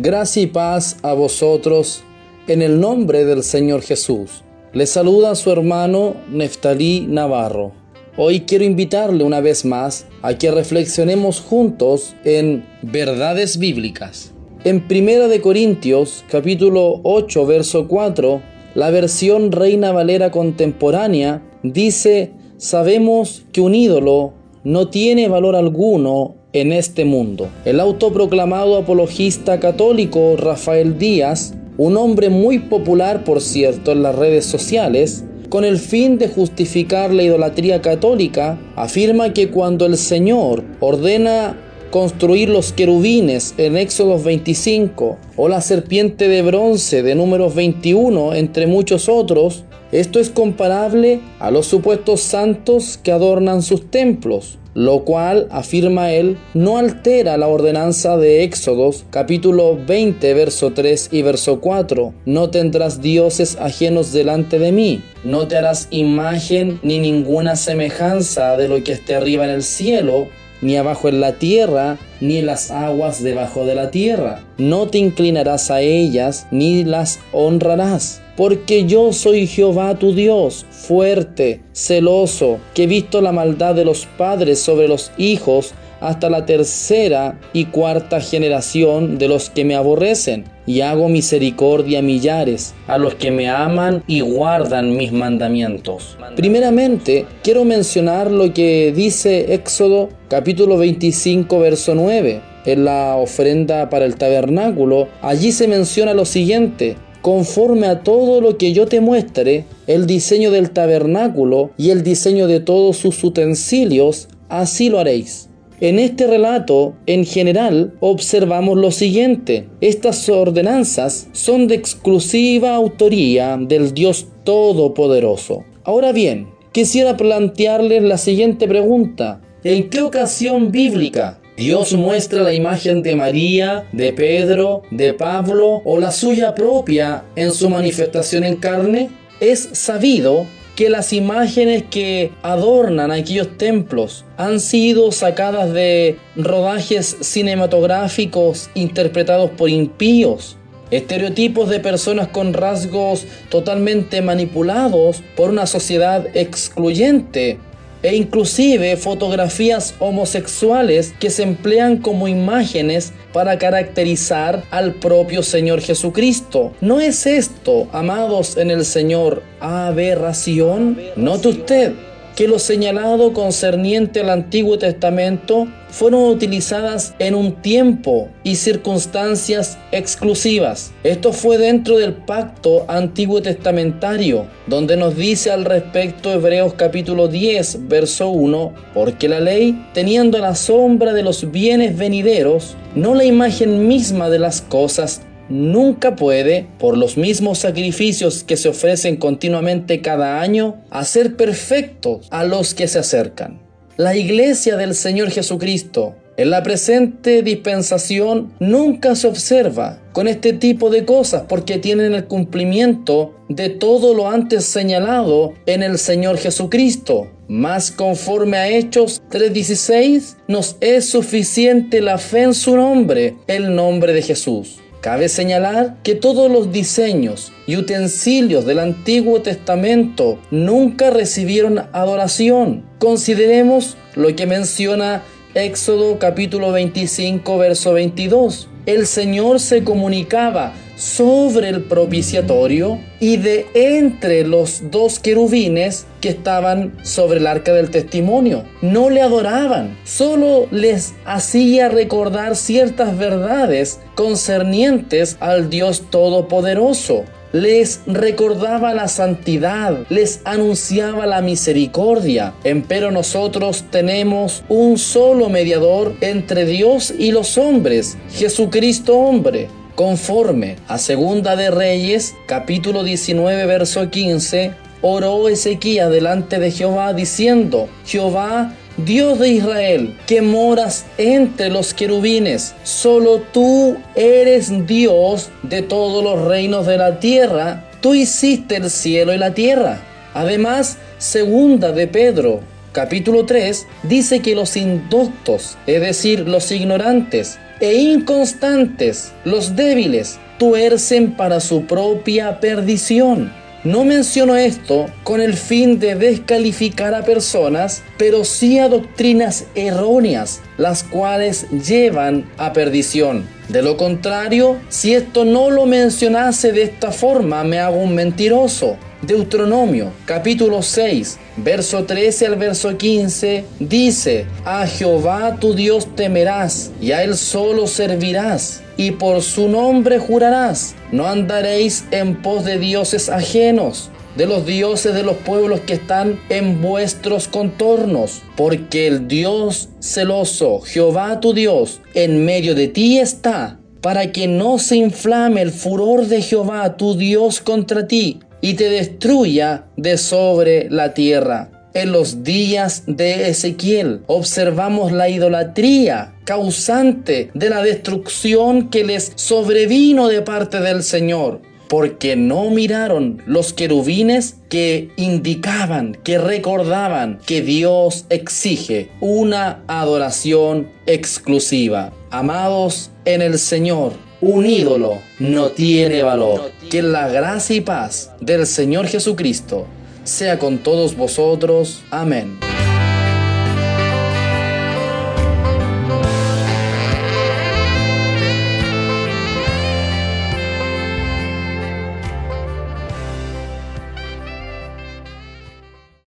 Gracia y paz a vosotros en el nombre del Señor Jesús. Le saluda su hermano Neftalí Navarro. Hoy quiero invitarle una vez más a que reflexionemos juntos en verdades bíblicas. En Primera de Corintios, capítulo 8, verso 4, la versión Reina Valera contemporánea dice, sabemos que un ídolo no tiene valor alguno en este mundo. El autoproclamado apologista católico Rafael Díaz, un hombre muy popular por cierto en las redes sociales, con el fin de justificar la idolatría católica, afirma que cuando el Señor ordena construir los querubines en Éxodo 25 o la serpiente de bronce de números 21, entre muchos otros, esto es comparable a los supuestos santos que adornan sus templos, lo cual, afirma él, no altera la ordenanza de Éxodos capítulo 20 verso 3 y verso 4. No tendrás dioses ajenos delante de mí. No te harás imagen ni ninguna semejanza de lo que esté arriba en el cielo, ni abajo en la tierra, ni en las aguas debajo de la tierra. No te inclinarás a ellas, ni las honrarás porque yo soy Jehová tu Dios, fuerte, celoso, que he visto la maldad de los padres sobre los hijos hasta la tercera y cuarta generación de los que me aborrecen, y hago misericordia a millares, a los que me aman y guardan mis mandamientos. Primeramente, quiero mencionar lo que dice Éxodo capítulo 25, verso 9. En la ofrenda para el tabernáculo, allí se menciona lo siguiente, conforme a todo lo que yo te muestre, el diseño del tabernáculo y el diseño de todos sus utensilios, así lo haréis. En este relato, en general, observamos lo siguiente. Estas ordenanzas son de exclusiva autoría del Dios Todopoderoso. Ahora bien, quisiera plantearles la siguiente pregunta. ¿En qué ocasión bíblica Dios muestra la imagen de María, de Pedro, de Pablo o la suya propia en su manifestación en carne. Es sabido que las imágenes que adornan aquellos templos han sido sacadas de rodajes cinematográficos interpretados por impíos, estereotipos de personas con rasgos totalmente manipulados por una sociedad excluyente, e inclusive fotografías homosexuales que se emplean como imágenes para caracterizar al propio Señor Jesucristo. ¿No es esto, amados en el Señor, aberración? Note usted que lo señalado concerniente al Antiguo Testamento fueron utilizadas en un tiempo y circunstancias exclusivas. Esto fue dentro del pacto antiguo testamentario, donde nos dice al respecto Hebreos capítulo 10, verso 1, porque la ley, teniendo la sombra de los bienes venideros, no la imagen misma de las cosas nunca puede, por los mismos sacrificios que se ofrecen continuamente cada año, hacer perfectos a los que se acercan. La iglesia del Señor Jesucristo en la presente dispensación nunca se observa con este tipo de cosas porque tienen el cumplimiento de todo lo antes señalado en el Señor Jesucristo. Más conforme a Hechos 3:16, nos es suficiente la fe en su nombre, el nombre de Jesús. Cabe señalar que todos los diseños y utensilios del Antiguo Testamento nunca recibieron adoración. Consideremos lo que menciona Éxodo capítulo 25, verso 22. El Señor se comunicaba sobre el propiciatorio y de entre los dos querubines que estaban sobre el arca del testimonio. No le adoraban, solo les hacía recordar ciertas verdades concernientes al Dios Todopoderoso les recordaba la santidad, les anunciaba la misericordia. Empero nosotros tenemos un solo mediador entre Dios y los hombres, Jesucristo hombre, conforme a Segunda de Reyes, capítulo 19, verso 15, oró Ezequiel delante de Jehová diciendo, Jehová, Dios de Israel, que moras entre los querubines, solo tú eres Dios de todos los reinos de la tierra, tú hiciste el cielo y la tierra. Además, segunda de Pedro, capítulo 3, dice que los indoctos, es decir, los ignorantes, e inconstantes, los débiles, tuercen para su propia perdición. No menciono esto con el fin de descalificar a personas, pero sí a doctrinas erróneas, las cuales llevan a perdición. De lo contrario, si esto no lo mencionase de esta forma, me hago un mentiroso. Deuteronomio capítulo 6, verso 13 al verso 15 dice, A Jehová tu Dios temerás y a Él solo servirás y por su nombre jurarás, no andaréis en pos de dioses ajenos de los dioses de los pueblos que están en vuestros contornos, porque el Dios celoso, Jehová tu Dios, en medio de ti está, para que no se inflame el furor de Jehová tu Dios contra ti, y te destruya de sobre la tierra. En los días de Ezequiel observamos la idolatría causante de la destrucción que les sobrevino de parte del Señor, porque no miraron los querubines que indicaban, que recordaban que Dios exige una adoración exclusiva. Amados en el Señor, un ídolo no tiene valor. Que la gracia y paz del Señor Jesucristo sea con todos vosotros. Amén.